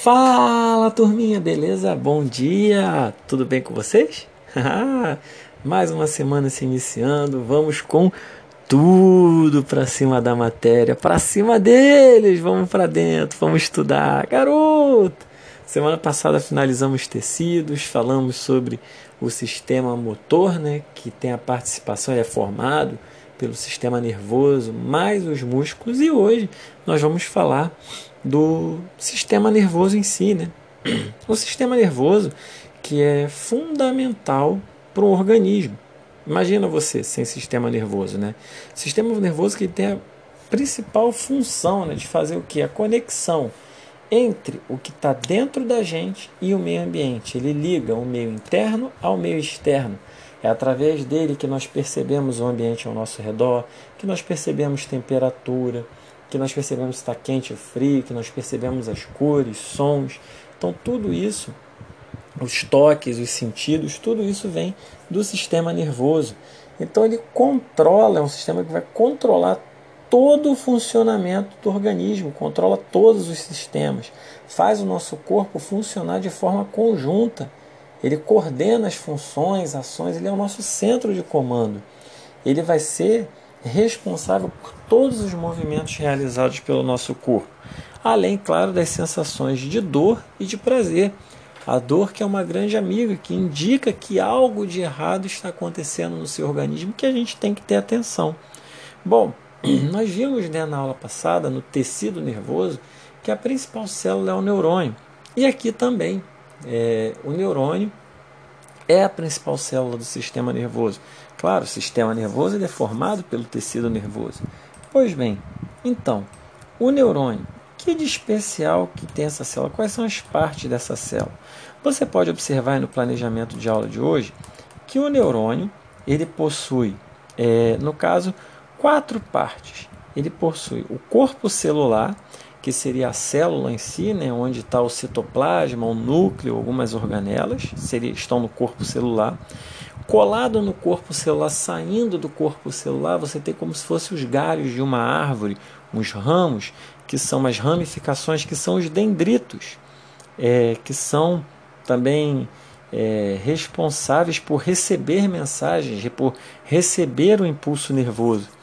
Fala turminha, beleza? Bom dia! Tudo bem com vocês? Mais uma semana se iniciando, vamos com tudo para cima da matéria, para cima deles, vamos para dentro, vamos estudar, garoto. Semana passada finalizamos tecidos, falamos sobre o sistema motor, né, que tem a participação, ele é formado pelo sistema nervoso mais os músculos e hoje nós vamos falar do sistema nervoso em si, né? O sistema nervoso que é fundamental para o organismo. Imagina você sem sistema nervoso, né? Sistema nervoso que tem a principal função né, de fazer o que? A conexão entre o que está dentro da gente e o meio ambiente. Ele liga o meio interno ao meio externo. É através dele que nós percebemos o ambiente ao nosso redor, que nós percebemos temperatura, que nós percebemos se está quente ou frio, que nós percebemos as cores, sons. Então, tudo isso, os toques, os sentidos, tudo isso vem do sistema nervoso. Então, ele controla, é um sistema que vai controlar todo o funcionamento do organismo, controla todos os sistemas, faz o nosso corpo funcionar de forma conjunta. Ele coordena as funções, ações, ele é o nosso centro de comando. Ele vai ser responsável por todos os movimentos realizados pelo nosso corpo, além, claro, das sensações de dor e de prazer. A dor que é uma grande amiga, que indica que algo de errado está acontecendo no seu organismo, que a gente tem que ter atenção. Bom, nós vimos né, na aula passada, no tecido nervoso, que a principal célula é o neurônio. E aqui também, é, o neurônio é a principal célula do sistema nervoso. Claro, o sistema nervoso é formado pelo tecido nervoso. Pois bem, então, o neurônio, que de especial que tem essa célula? Quais são as partes dessa célula? Você pode observar no planejamento de aula de hoje que o neurônio ele possui, é, no caso, quatro partes. Ele possui o corpo celular, que seria a célula em si, né, onde está o citoplasma, o núcleo, algumas organelas, seria, estão no corpo celular. Colado no corpo celular, saindo do corpo celular, você tem como se fossem os galhos de uma árvore, uns ramos, que são as ramificações, que são os dendritos, é, que são também é, responsáveis por receber mensagens, por receber o impulso nervoso.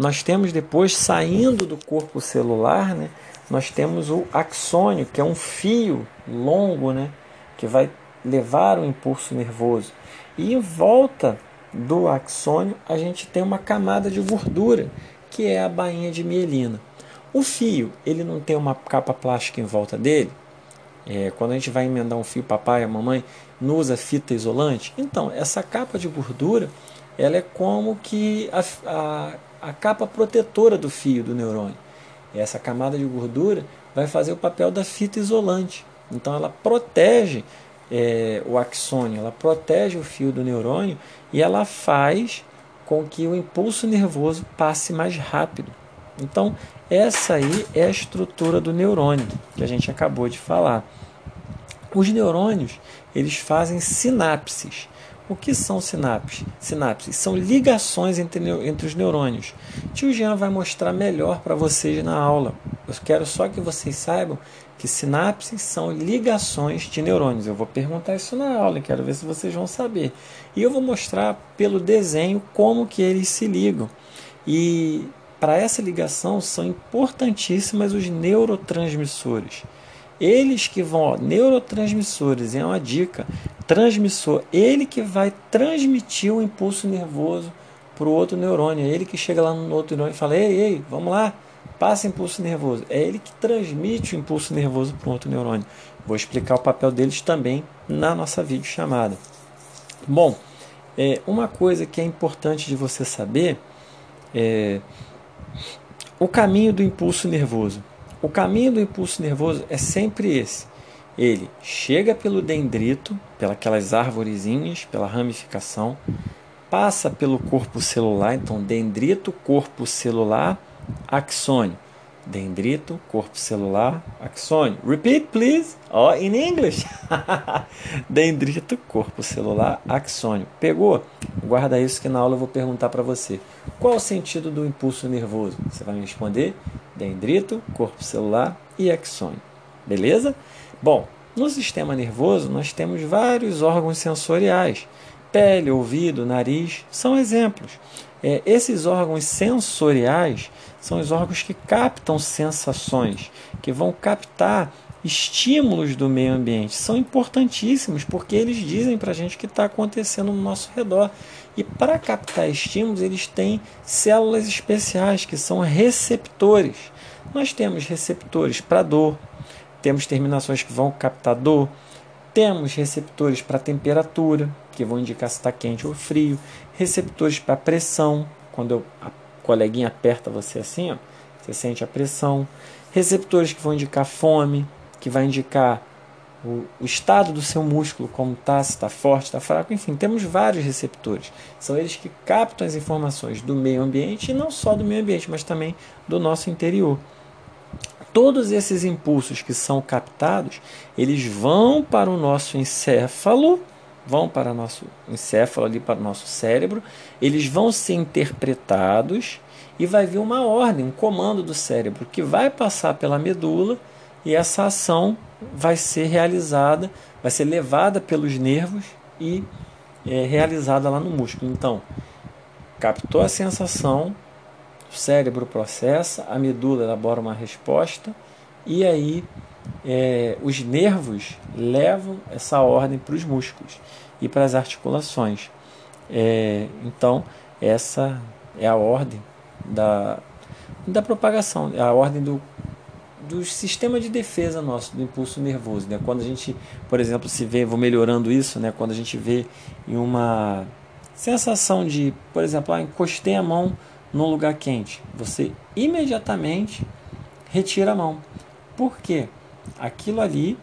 Nós temos depois, saindo do corpo celular, né, nós temos o axônio, que é um fio longo, né, que vai levar o impulso nervoso. E em volta do axônio a gente tem uma camada de gordura, que é a bainha de mielina. O fio, ele não tem uma capa plástica em volta dele? É, quando a gente vai emendar um fio, papai, a mamãe, não usa fita isolante? Então, essa capa de gordura, ela é como que a, a, a capa protetora do fio do neurônio. Essa camada de gordura vai fazer o papel da fita isolante. Então ela protege é, o axônio, ela protege o fio do neurônio e ela faz com que o impulso nervoso passe mais rápido. Então, essa aí é a estrutura do neurônio que a gente acabou de falar. Os neurônios, eles fazem sinapses. O que são sinapses? Sinapses são ligações entre, entre os neurônios. Tio Jean vai mostrar melhor para vocês na aula. Eu quero só que vocês saibam que sinapses são ligações de neurônios. Eu vou perguntar isso na aula, quero ver se vocês vão saber. E eu vou mostrar pelo desenho como que eles se ligam. E para essa ligação são importantíssimas os neurotransmissores. Eles que vão, ó, neurotransmissores, é uma dica, transmissor, ele que vai transmitir o impulso nervoso para o outro neurônio, é ele que chega lá no outro neurônio e fala, ei, ei, vamos lá, passa impulso nervoso. É ele que transmite o impulso nervoso para o outro neurônio. Vou explicar o papel deles também na nossa videochamada. Bom, é, uma coisa que é importante de você saber é o caminho do impulso nervoso. O caminho do impulso nervoso é sempre esse. Ele chega pelo dendrito, pelas arvorezinhas, pela ramificação, passa pelo corpo celular, então dendrito, corpo celular, axônio. Dendrito, corpo celular, axônio. Repeat, please. Oh, in English. Dendrito, corpo celular, axônio. Pegou? Guarda isso que na aula eu vou perguntar para você. Qual o sentido do impulso nervoso? Você vai me responder: dendrito, corpo celular e axônio. beleza? Bom, no sistema nervoso nós temos vários órgãos sensoriais. Pele, ouvido, nariz são exemplos. É, esses órgãos sensoriais são os órgãos que captam sensações, que vão captar estímulos do meio ambiente. São importantíssimos porque eles dizem para a gente o que está acontecendo no nosso redor. E para captar estímulos, eles têm células especiais que são receptores. Nós temos receptores para dor, temos terminações que vão captar dor, temos receptores para temperatura, que vão indicar se está quente ou frio, receptores para pressão, quando a coleguinha aperta você assim, ó, você sente a pressão, receptores que vão indicar fome, que vai indicar o, o estado do seu músculo, como está, se está forte, está fraco, enfim, temos vários receptores. São eles que captam as informações do meio ambiente e não só do meio ambiente, mas também do nosso interior. Todos esses impulsos que são captados, eles vão para o nosso encéfalo, vão para nosso encéfalo ali para o nosso cérebro, eles vão ser interpretados e vai vir uma ordem, um comando do cérebro que vai passar pela medula e essa ação vai ser realizada, vai ser levada pelos nervos e é, realizada lá no músculo. Então, captou a sensação, o cérebro processa, a medula elabora uma resposta e aí é, os nervos levam essa ordem para os músculos e para as articulações. É, então, essa é a ordem da, da propagação, é a ordem do, do sistema de defesa nosso, do impulso nervoso. Né? Quando a gente, por exemplo, se vê, vou melhorando isso, né? quando a gente vê em uma sensação de, por exemplo, ah, encostei a mão num lugar quente, você imediatamente retira a mão. Por quê? Aquilo ali,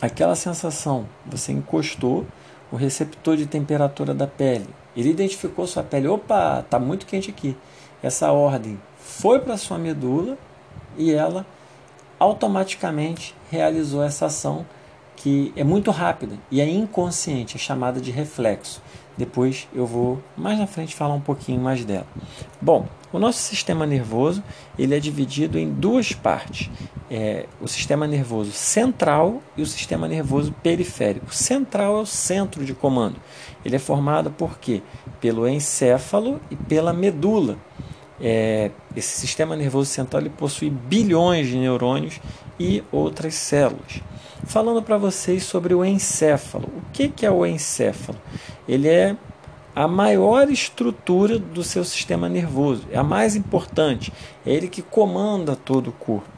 aquela sensação, você encostou o receptor de temperatura da pele, ele identificou sua pele, opa, está muito quente aqui. Essa ordem foi para sua medula e ela automaticamente realizou essa ação que é muito rápida e é inconsciente, é chamada de reflexo. Depois eu vou mais na frente falar um pouquinho mais dela. Bom, o nosso sistema nervoso ele é dividido em duas partes: é, o sistema nervoso central e o sistema nervoso periférico. Central é o centro de comando. Ele é formado por quê? Pelo encéfalo e pela medula. É, esse sistema nervoso central ele possui bilhões de neurônios e outras células. Falando para vocês sobre o encéfalo. O que, que é o encéfalo? Ele é a maior estrutura do seu sistema nervoso, é a mais importante, é ele que comanda todo o corpo.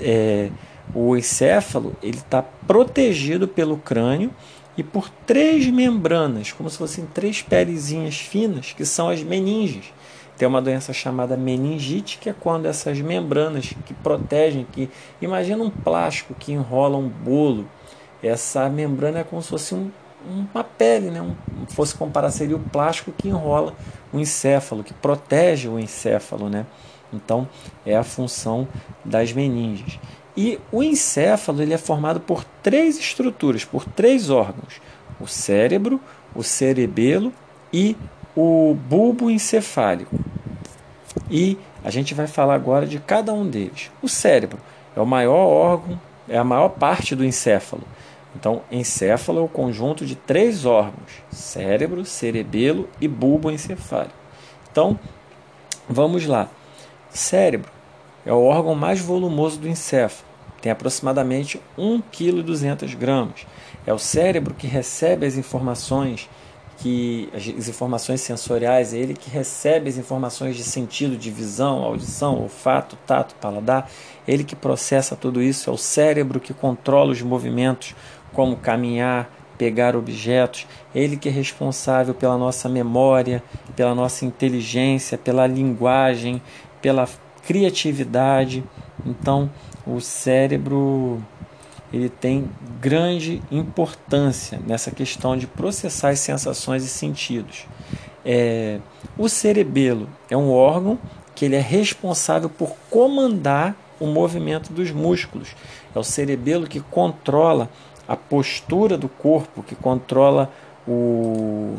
É, o encéfalo ele está protegido pelo crânio e por três membranas, como se fossem três pelezinhas finas, que são as meninges. Tem uma doença chamada meningite, que é quando essas membranas que protegem, que imagina um plástico que enrola um bolo, essa membrana é como se fosse um, uma pele, né? Um, fosse comparar seria o plástico que enrola o encéfalo, que protege o encéfalo, né? Então é a função das meninges. E o encéfalo ele é formado por três estruturas, por três órgãos: o cérebro, o cerebelo e o bulbo encefálico. E a gente vai falar agora de cada um deles. O cérebro é o maior órgão, é a maior parte do encéfalo. Então, encéfalo é o conjunto de três órgãos: cérebro, cerebelo e bulbo encefálico. Então, vamos lá. Cérebro é o órgão mais volumoso do encéfalo. Tem aproximadamente 1,2 kg. É o cérebro que recebe as informações que as informações sensoriais, é ele que recebe as informações de sentido, de visão, audição, olfato, tato, paladar, ele que processa tudo isso, é o cérebro que controla os movimentos, como caminhar, pegar objetos, ele que é responsável pela nossa memória, pela nossa inteligência, pela linguagem, pela criatividade. Então, o cérebro ele tem grande importância nessa questão de processar as sensações e sentidos. É, o cerebelo é um órgão que ele é responsável por comandar o movimento dos músculos. É o cerebelo que controla a postura do corpo, que controla o,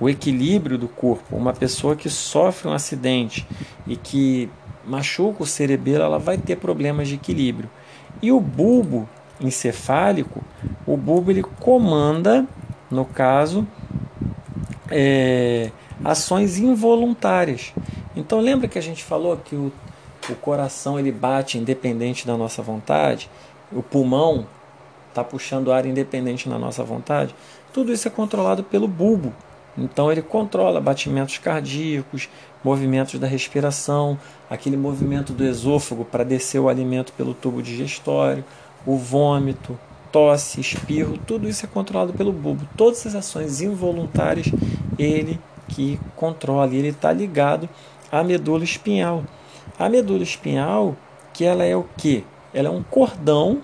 o equilíbrio do corpo. Uma pessoa que sofre um acidente e que machuca o cerebelo, ela vai ter problemas de equilíbrio. E o bulbo encefálico, o bulbo ele comanda, no caso, é, ações involuntárias. Então lembra que a gente falou que o, o coração ele bate independente da nossa vontade, o pulmão está puxando ar independente da nossa vontade. Tudo isso é controlado pelo bulbo. Então ele controla batimentos cardíacos, movimentos da respiração, aquele movimento do esôfago para descer o alimento pelo tubo digestório, o vômito, tosse, espirro, tudo isso é controlado pelo bulbo. Todas as ações involuntárias ele que controla, ele está ligado à medula espinhal. A medula espinhal, que ela é o que? Ela é um cordão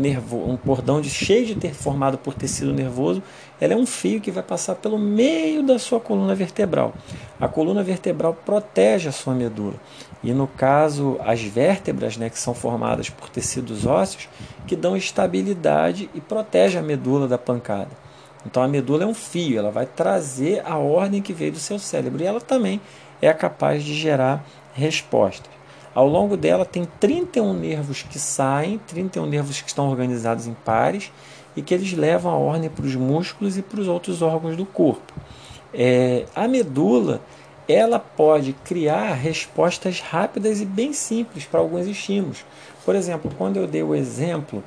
nervoso, um cordão de, cheio de ter formado por tecido nervoso, ela é um fio que vai passar pelo meio da sua coluna vertebral. A coluna vertebral protege a sua medula. E no caso, as vértebras, né, que são formadas por tecidos ósseos, que dão estabilidade e protege a medula da pancada. Então a medula é um fio, ela vai trazer a ordem que veio do seu cérebro e ela também é capaz de gerar respostas. Ao longo dela tem 31 nervos que saem, 31 nervos que estão organizados em pares e que eles levam a ordem para os músculos e para os outros órgãos do corpo. É, a medula ela pode criar respostas rápidas e bem simples para alguns estímulos. Por exemplo, quando eu dei o exemplo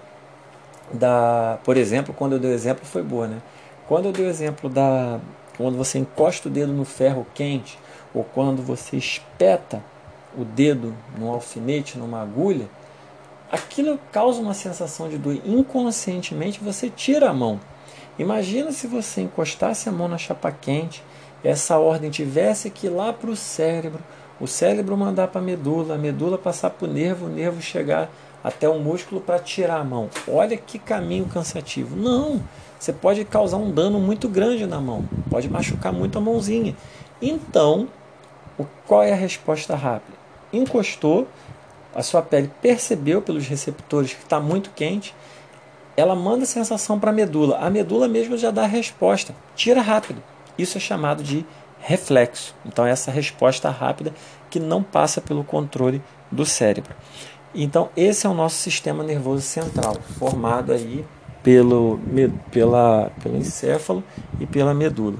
da, por exemplo, quando eu dei o exemplo foi boa, né? Quando eu dei o exemplo da quando você encosta o dedo no ferro quente ou quando você espeta o dedo num alfinete, numa agulha, aquilo causa uma sensação de dor. Inconscientemente você tira a mão. Imagina se você encostasse a mão na chapa quente, essa ordem tivesse que ir lá para o cérebro, o cérebro mandar para a medula, a medula passar para o nervo, o nervo chegar até o músculo para tirar a mão. Olha que caminho cansativo. Não, você pode causar um dano muito grande na mão, pode machucar muito a mãozinha. Então, qual é a resposta rápida? Encostou, a sua pele percebeu pelos receptores que está muito quente, ela manda a sensação para a medula. A medula mesmo já dá a resposta, tira rápido. Isso é chamado de reflexo. Então, essa resposta rápida que não passa pelo controle do cérebro. Então, esse é o nosso sistema nervoso central, formado aí pelo, pela, pelo encéfalo e pela medula.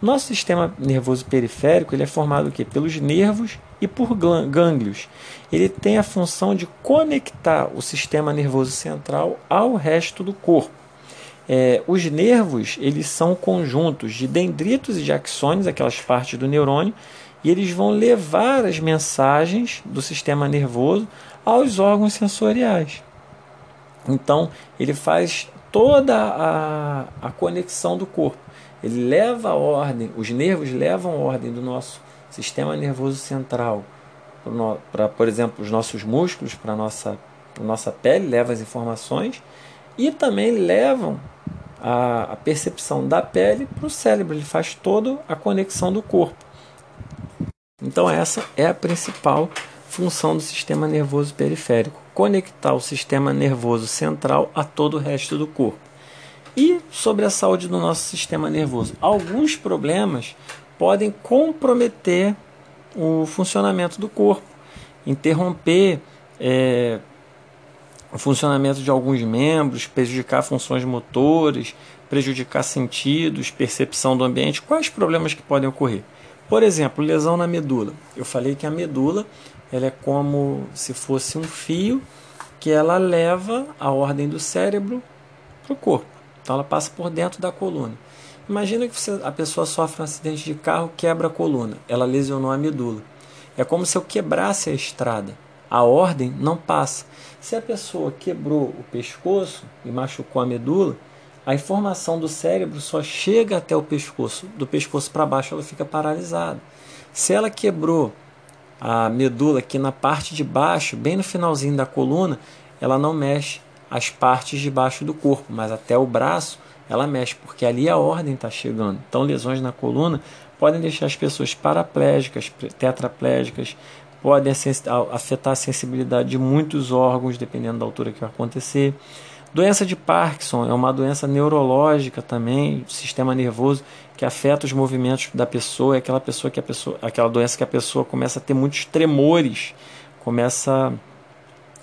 Nosso sistema nervoso periférico ele é formado quê? pelos nervos e por gânglios. Ele tem a função de conectar o sistema nervoso central ao resto do corpo. É, os nervos eles são conjuntos de dendritos e de axônios, aquelas partes do neurônio, e eles vão levar as mensagens do sistema nervoso aos órgãos sensoriais. Então, ele faz toda a, a conexão do corpo. Ele leva a ordem, os nervos levam a ordem do nosso sistema nervoso central para, por exemplo, os nossos músculos, para a nossa, nossa pele, leva as informações e também levam a, a percepção da pele para o cérebro. Ele faz toda a conexão do corpo. Então, essa é a principal função do sistema nervoso periférico: conectar o sistema nervoso central a todo o resto do corpo. E sobre a saúde do nosso sistema nervoso, alguns problemas podem comprometer o funcionamento do corpo, interromper é, o funcionamento de alguns membros, prejudicar funções motoras, prejudicar sentidos, percepção do ambiente. Quais problemas que podem ocorrer? Por exemplo, lesão na medula. Eu falei que a medula ela é como se fosse um fio que ela leva a ordem do cérebro para o corpo. Então ela passa por dentro da coluna. Imagina que você, a pessoa sofre um acidente de carro, quebra a coluna, ela lesionou a medula. É como se eu quebrasse a estrada. A ordem não passa. Se a pessoa quebrou o pescoço e machucou a medula, a informação do cérebro só chega até o pescoço. Do pescoço para baixo ela fica paralisada. Se ela quebrou a medula aqui na parte de baixo, bem no finalzinho da coluna, ela não mexe as partes de baixo do corpo, mas até o braço ela mexe, porque ali a ordem está chegando. Então, lesões na coluna podem deixar as pessoas paraplégicas, tetraplégicas, podem afetar a sensibilidade de muitos órgãos, dependendo da altura que vai acontecer. Doença de Parkinson é uma doença neurológica também, sistema nervoso que afeta os movimentos da pessoa, é aquela pessoa que a pessoa, aquela doença que a pessoa começa a ter muitos tremores, começa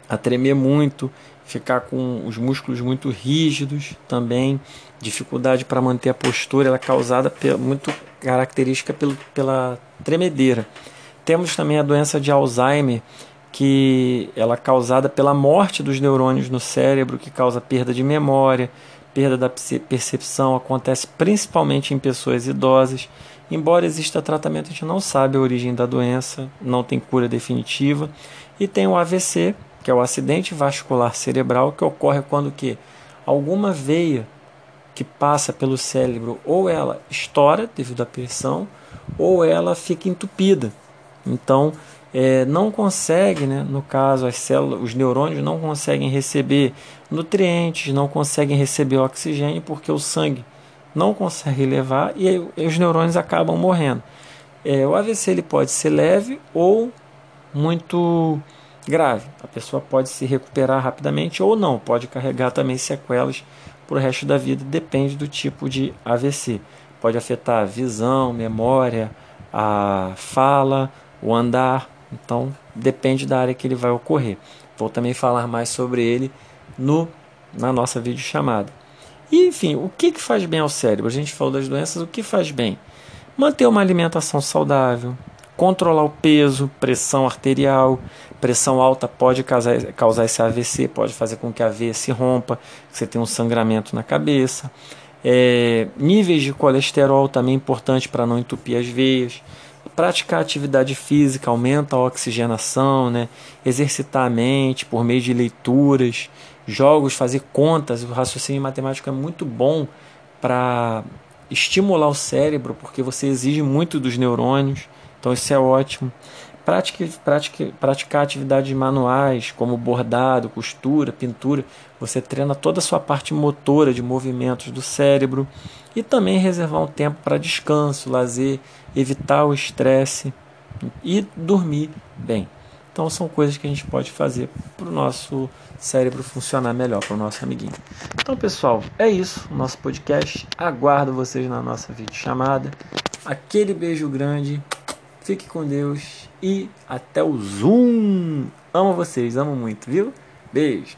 a tremer muito ficar com os músculos muito rígidos também, dificuldade para manter a postura, ela é causada pela, muito característica pelo, pela tremedeira. Temos também a doença de Alzheimer, que ela é causada pela morte dos neurônios no cérebro, que causa perda de memória, perda da percepção, acontece principalmente em pessoas idosas. Embora exista tratamento, a gente não sabe a origem da doença, não tem cura definitiva. E tem o AVC, que é o acidente vascular cerebral, que ocorre quando que alguma veia que passa pelo cérebro ou ela estoura devido à pressão ou ela fica entupida. Então, é, não consegue, né, no caso, as células, os neurônios não conseguem receber nutrientes, não conseguem receber oxigênio porque o sangue não consegue levar e, aí, os neurônios acabam morrendo. É, o AVC ele pode ser leve ou muito grave. A pessoa pode se recuperar rapidamente ou não, pode carregar também sequelas para o resto da vida, depende do tipo de AVC. Pode afetar a visão, memória, a fala, o andar, então depende da área que ele vai ocorrer. Vou também falar mais sobre ele no na nossa videochamada. E enfim, o que, que faz bem ao cérebro? A gente falou das doenças, o que faz bem? Manter uma alimentação saudável, controlar o peso, pressão arterial, pressão alta pode causar, causar esse AVC, pode fazer com que a veia se rompa, você tenha um sangramento na cabeça. É, níveis de colesterol também importante para não entupir as veias praticar atividade física aumenta a oxigenação, né? exercitar a mente por meio de leituras, jogos, fazer contas. O raciocínio matemático é muito bom para estimular o cérebro, porque você exige muito dos neurônios, então isso é ótimo. Pratique, pratique, praticar atividades manuais, como bordado, costura, pintura, você treina toda a sua parte motora de movimentos do cérebro e também reservar um tempo para descanso, lazer, evitar o estresse e dormir bem. Então são coisas que a gente pode fazer para o nosso cérebro funcionar melhor, para o nosso amiguinho. Então, pessoal, é isso, o nosso podcast. Aguardo vocês na nossa videochamada. Aquele beijo grande Fique com Deus e até o Zoom. Amo vocês, amo muito, viu? Beijo.